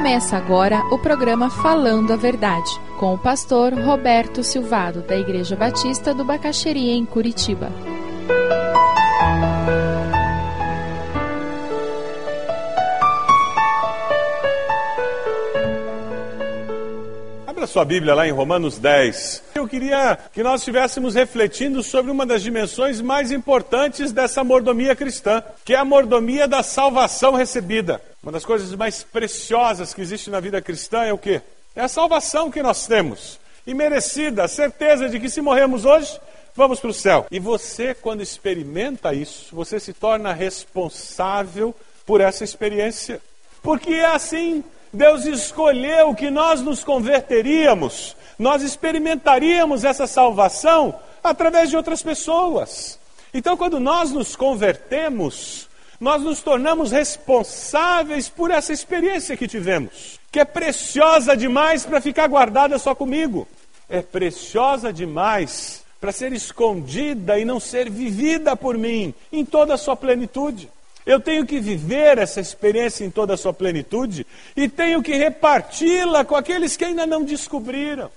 Começa agora o programa Falando a Verdade, com o pastor Roberto Silvado, da Igreja Batista do Bacaxeria, em Curitiba. Abra sua Bíblia lá em Romanos 10. Eu queria que nós estivéssemos refletindo sobre uma das dimensões mais importantes dessa mordomia cristã, que é a mordomia da salvação recebida. Uma das coisas mais preciosas que existe na vida cristã é o quê? É a salvação que nós temos. E merecida, a certeza de que se morremos hoje, vamos para o céu. E você, quando experimenta isso, você se torna responsável por essa experiência. Porque é assim Deus escolheu que nós nos converteríamos, nós experimentaríamos essa salvação através de outras pessoas. Então, quando nós nos convertemos, nós nos tornamos responsáveis por essa experiência que tivemos, que é preciosa demais para ficar guardada só comigo, é preciosa demais para ser escondida e não ser vivida por mim em toda a sua plenitude. Eu tenho que viver essa experiência em toda a sua plenitude e tenho que reparti-la com aqueles que ainda não descobriram.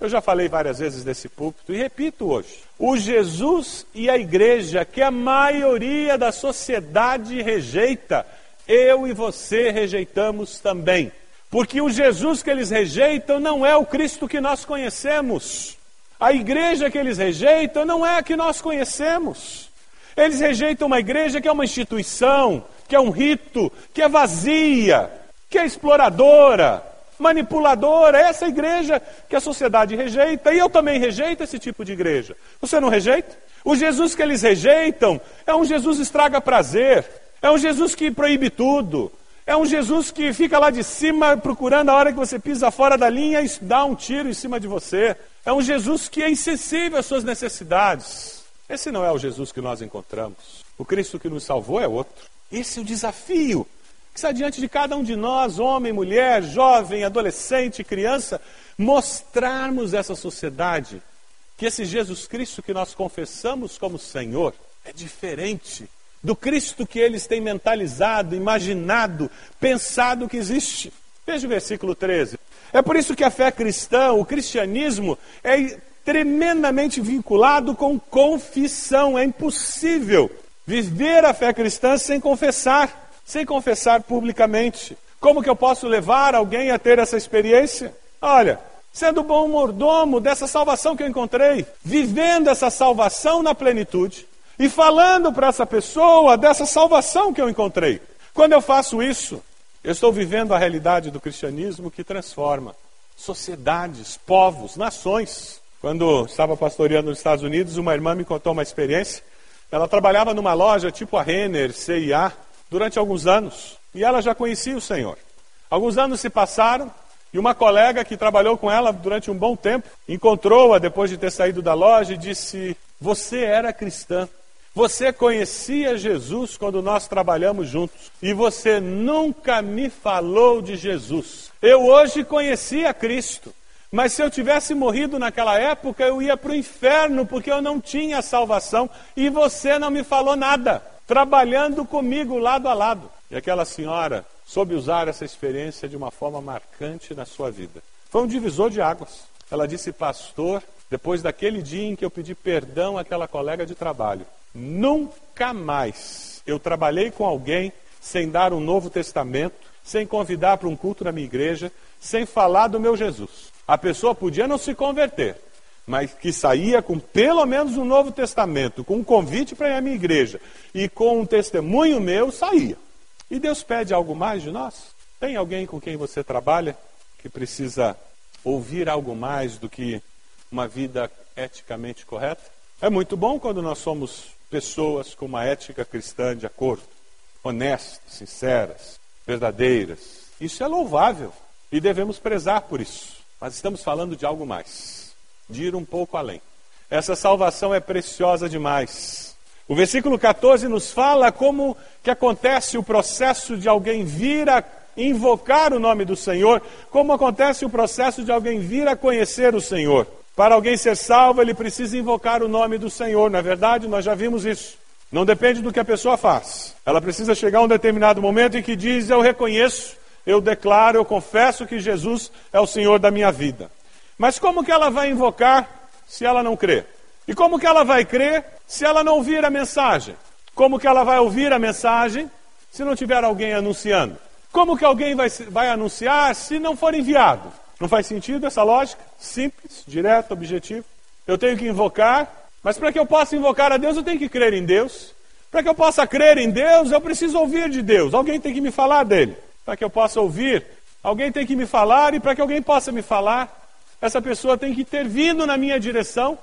Eu já falei várias vezes desse púlpito e repito hoje. O Jesus e a igreja que a maioria da sociedade rejeita, eu e você rejeitamos também. Porque o Jesus que eles rejeitam não é o Cristo que nós conhecemos. A igreja que eles rejeitam não é a que nós conhecemos. Eles rejeitam uma igreja que é uma instituição, que é um rito, que é vazia, que é exploradora, manipuladora. É essa igreja que a sociedade rejeita e eu também rejeito esse tipo de igreja. Você não rejeita? O Jesus que eles rejeitam é um Jesus estraga prazer, é um Jesus que proíbe tudo, é um Jesus que fica lá de cima procurando a hora que você pisa fora da linha e dá um tiro em cima de você. É um Jesus que é insensível às suas necessidades. Esse não é o Jesus que nós encontramos. O Cristo que nos salvou é outro. Esse é o desafio que está diante de cada um de nós, homem, mulher, jovem, adolescente, criança, mostrarmos essa sociedade que esse Jesus Cristo que nós confessamos como Senhor é diferente do Cristo que eles têm mentalizado, imaginado, pensado que existe. Veja o versículo 13. É por isso que a fé cristã, o cristianismo, é tremendamente vinculado com confissão. É impossível viver a fé cristã sem confessar, sem confessar publicamente. Como que eu posso levar alguém a ter essa experiência? Olha, sendo bom mordomo dessa salvação que eu encontrei, vivendo essa salvação na plenitude e falando para essa pessoa dessa salvação que eu encontrei. Quando eu faço isso, eu estou vivendo a realidade do cristianismo que transforma sociedades, povos, nações. Quando estava pastoreando nos Estados Unidos, uma irmã me contou uma experiência. Ela trabalhava numa loja tipo a Renner, CIA, durante alguns anos. E ela já conhecia o Senhor. Alguns anos se passaram e uma colega que trabalhou com ela durante um bom tempo encontrou-a depois de ter saído da loja e disse: Você era cristã. Você conhecia Jesus quando nós trabalhamos juntos e você nunca me falou de Jesus. Eu hoje conhecia Cristo. Mas se eu tivesse morrido naquela época, eu ia para o inferno, porque eu não tinha salvação e você não me falou nada, trabalhando comigo lado a lado. E aquela senhora soube usar essa experiência de uma forma marcante na sua vida. Foi um divisor de águas. Ela disse, pastor, depois daquele dia em que eu pedi perdão àquela colega de trabalho, nunca mais eu trabalhei com alguém sem dar um Novo Testamento, sem convidar para um culto na minha igreja, sem falar do meu Jesus. A pessoa podia não se converter, mas que saía com pelo menos um Novo Testamento, com um convite para ir à minha igreja e com um testemunho meu, saía. E Deus pede algo mais de nós? Tem alguém com quem você trabalha que precisa ouvir algo mais do que uma vida eticamente correta? É muito bom quando nós somos pessoas com uma ética cristã de acordo, honestas, sinceras, verdadeiras. Isso é louvável e devemos prezar por isso. Mas estamos falando de algo mais, de ir um pouco além. Essa salvação é preciosa demais. O versículo 14 nos fala como que acontece o processo de alguém vir a invocar o nome do Senhor, como acontece o processo de alguém vir a conhecer o Senhor. Para alguém ser salvo, ele precisa invocar o nome do Senhor. Na é verdade, nós já vimos isso. Não depende do que a pessoa faz. Ela precisa chegar a um determinado momento em que diz: Eu reconheço eu declaro, eu confesso que Jesus é o Senhor da minha vida. Mas como que ela vai invocar se ela não crê? E como que ela vai crer se ela não ouvir a mensagem? Como que ela vai ouvir a mensagem se não tiver alguém anunciando? Como que alguém vai, vai anunciar se não for enviado? Não faz sentido essa lógica? Simples, direto, objetivo. Eu tenho que invocar, mas para que eu possa invocar a Deus, eu tenho que crer em Deus. Para que eu possa crer em Deus, eu preciso ouvir de Deus. Alguém tem que me falar dele. Para que eu possa ouvir, alguém tem que me falar, e para que alguém possa me falar, essa pessoa tem que ter vindo na minha direção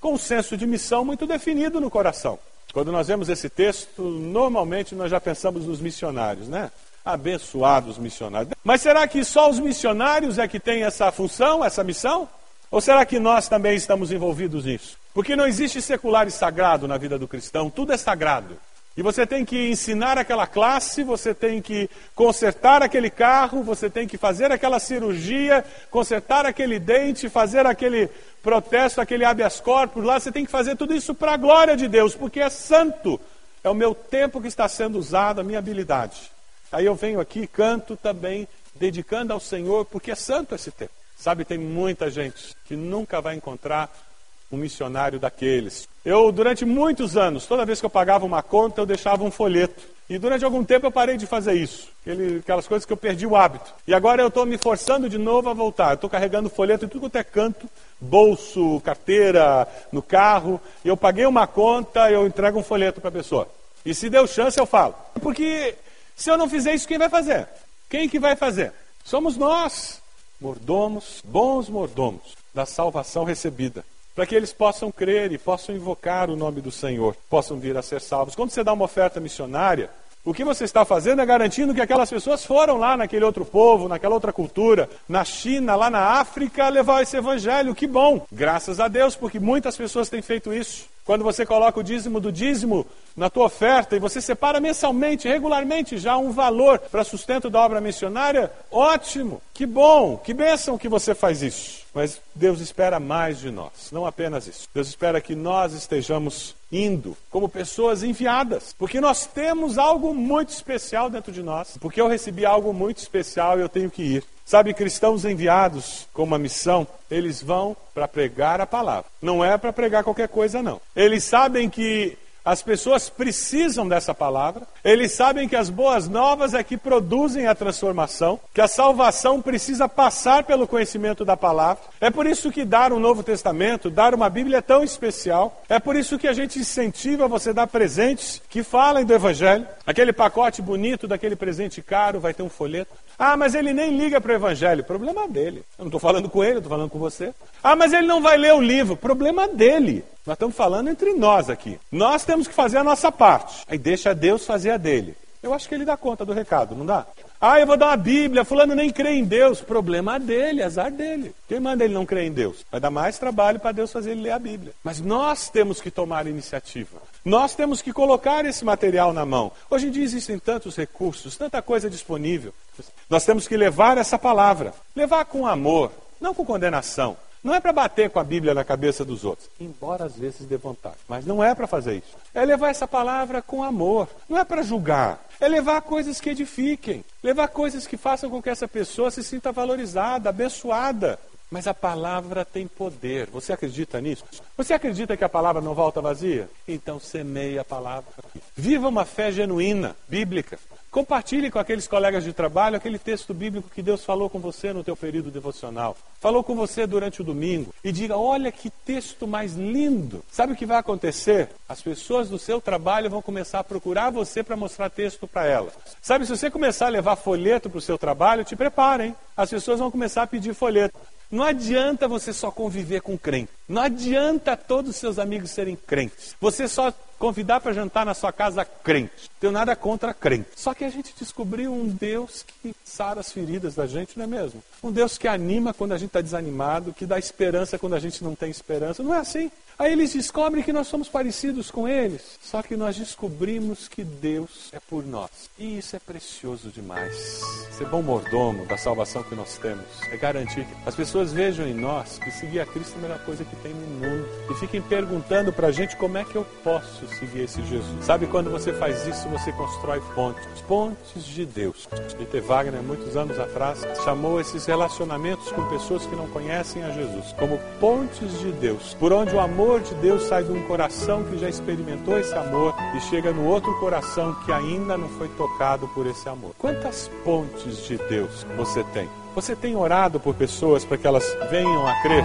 com um senso de missão muito definido no coração. Quando nós vemos esse texto, normalmente nós já pensamos nos missionários, né? Abençoados missionários. Mas será que só os missionários é que têm essa função, essa missão? Ou será que nós também estamos envolvidos nisso? Porque não existe secular e sagrado na vida do cristão, tudo é sagrado. E você tem que ensinar aquela classe, você tem que consertar aquele carro, você tem que fazer aquela cirurgia, consertar aquele dente, fazer aquele protesto, aquele habeas corpus lá, você tem que fazer tudo isso para a glória de Deus, porque é santo. É o meu tempo que está sendo usado, a minha habilidade. Aí eu venho aqui, canto também, dedicando ao Senhor, porque é santo esse tempo. Sabe, tem muita gente que nunca vai encontrar um missionário daqueles. Eu, durante muitos anos, toda vez que eu pagava uma conta, eu deixava um folheto. E durante algum tempo eu parei de fazer isso. Aquele, aquelas coisas que eu perdi o hábito. E agora eu estou me forçando de novo a voltar. Estou carregando folheto em tudo quanto é canto, bolso, carteira, no carro. Eu paguei uma conta, eu entrego um folheto para a pessoa. E se deu chance, eu falo. Porque se eu não fizer isso, quem vai fazer? Quem que vai fazer? Somos nós, mordomos, bons mordomos da salvação recebida para que eles possam crer e possam invocar o nome do Senhor, possam vir a ser salvos. Quando você dá uma oferta missionária, o que você está fazendo é garantindo que aquelas pessoas foram lá naquele outro povo, naquela outra cultura, na China, lá na África, levar esse evangelho. Que bom! Graças a Deus, porque muitas pessoas têm feito isso. Quando você coloca o dízimo do dízimo na tua oferta e você separa mensalmente, regularmente já um valor para sustento da obra missionária, ótimo, que bom, que bênção que você faz isso. Mas Deus espera mais de nós, não apenas isso. Deus espera que nós estejamos indo como pessoas enviadas, porque nós temos algo muito especial dentro de nós, porque eu recebi algo muito especial e eu tenho que ir. Sabe, cristãos enviados com uma missão, eles vão para pregar a palavra. Não é para pregar qualquer coisa, não. Eles sabem que as pessoas precisam dessa palavra. Eles sabem que as boas novas é que produzem a transformação, que a salvação precisa passar pelo conhecimento da palavra. É por isso que dar um Novo Testamento, dar uma Bíblia é tão especial. É por isso que a gente incentiva você dar presentes que falem do Evangelho. Aquele pacote bonito daquele presente caro vai ter um folheto. Ah, mas ele nem liga para o Evangelho. Problema dele. Eu não estou falando com ele, estou falando com você. Ah, mas ele não vai ler o livro. Problema dele. Nós estamos falando entre nós aqui. Nós temos que fazer a nossa parte. Aí deixa Deus fazer a dele. Eu acho que ele dá conta do recado, não dá? Ah, eu vou dar uma Bíblia, fulano nem crê em Deus. Problema dele, azar dele. Quem manda ele não crer em Deus? Vai dar mais trabalho para Deus fazer ele ler a Bíblia. Mas nós temos que tomar iniciativa. Nós temos que colocar esse material na mão. Hoje em dia existem tantos recursos, tanta coisa disponível. Nós temos que levar essa palavra. Levar com amor, não com condenação. Não é para bater com a Bíblia na cabeça dos outros, embora às vezes dê vontade. Mas não é para fazer isso. É levar essa palavra com amor. Não é para julgar. É levar coisas que edifiquem. Levar coisas que façam com que essa pessoa se sinta valorizada, abençoada. Mas a palavra tem poder. Você acredita nisso? Você acredita que a palavra não volta vazia? Então semeie a palavra. Viva uma fé genuína, bíblica. Compartilhe com aqueles colegas de trabalho aquele texto bíblico que Deus falou com você no teu período devocional. Falou com você durante o domingo. E diga: olha que texto mais lindo. Sabe o que vai acontecer? As pessoas do seu trabalho vão começar a procurar você para mostrar texto para elas. Sabe, se você começar a levar folheto para o seu trabalho, te preparem. As pessoas vão começar a pedir folheto. Não adianta você só conviver com crente. Não adianta todos os seus amigos serem crentes. Você só convidar para jantar na sua casa crente. Tenho nada contra crente. Só que a gente descobriu um Deus que sara as feridas da gente, não é mesmo? Um Deus que anima quando a gente está desanimado, que dá esperança quando a gente não tem esperança. Não é assim? Aí eles descobrem que nós somos parecidos com eles. Só que nós descobrimos que Deus é por nós. E isso é precioso demais. Ser bom mordomo da salvação que nós temos é garantir que as pessoas vejam em nós que seguir a Cristo é a melhor coisa que tem no mundo. E fiquem perguntando para a gente como é que eu posso seguir esse Jesus. Sabe quando você faz isso, você constrói pontes, pontes de Deus. Peter Wagner, muitos anos atrás, chamou esses relacionamentos com pessoas que não conhecem a Jesus como pontes de Deus, por onde o amor de Deus sai de um coração que já experimentou esse amor e chega no outro coração que ainda não foi tocado por esse amor. Quantas pontes de Deus você tem? Você tem orado por pessoas para que elas venham a crer?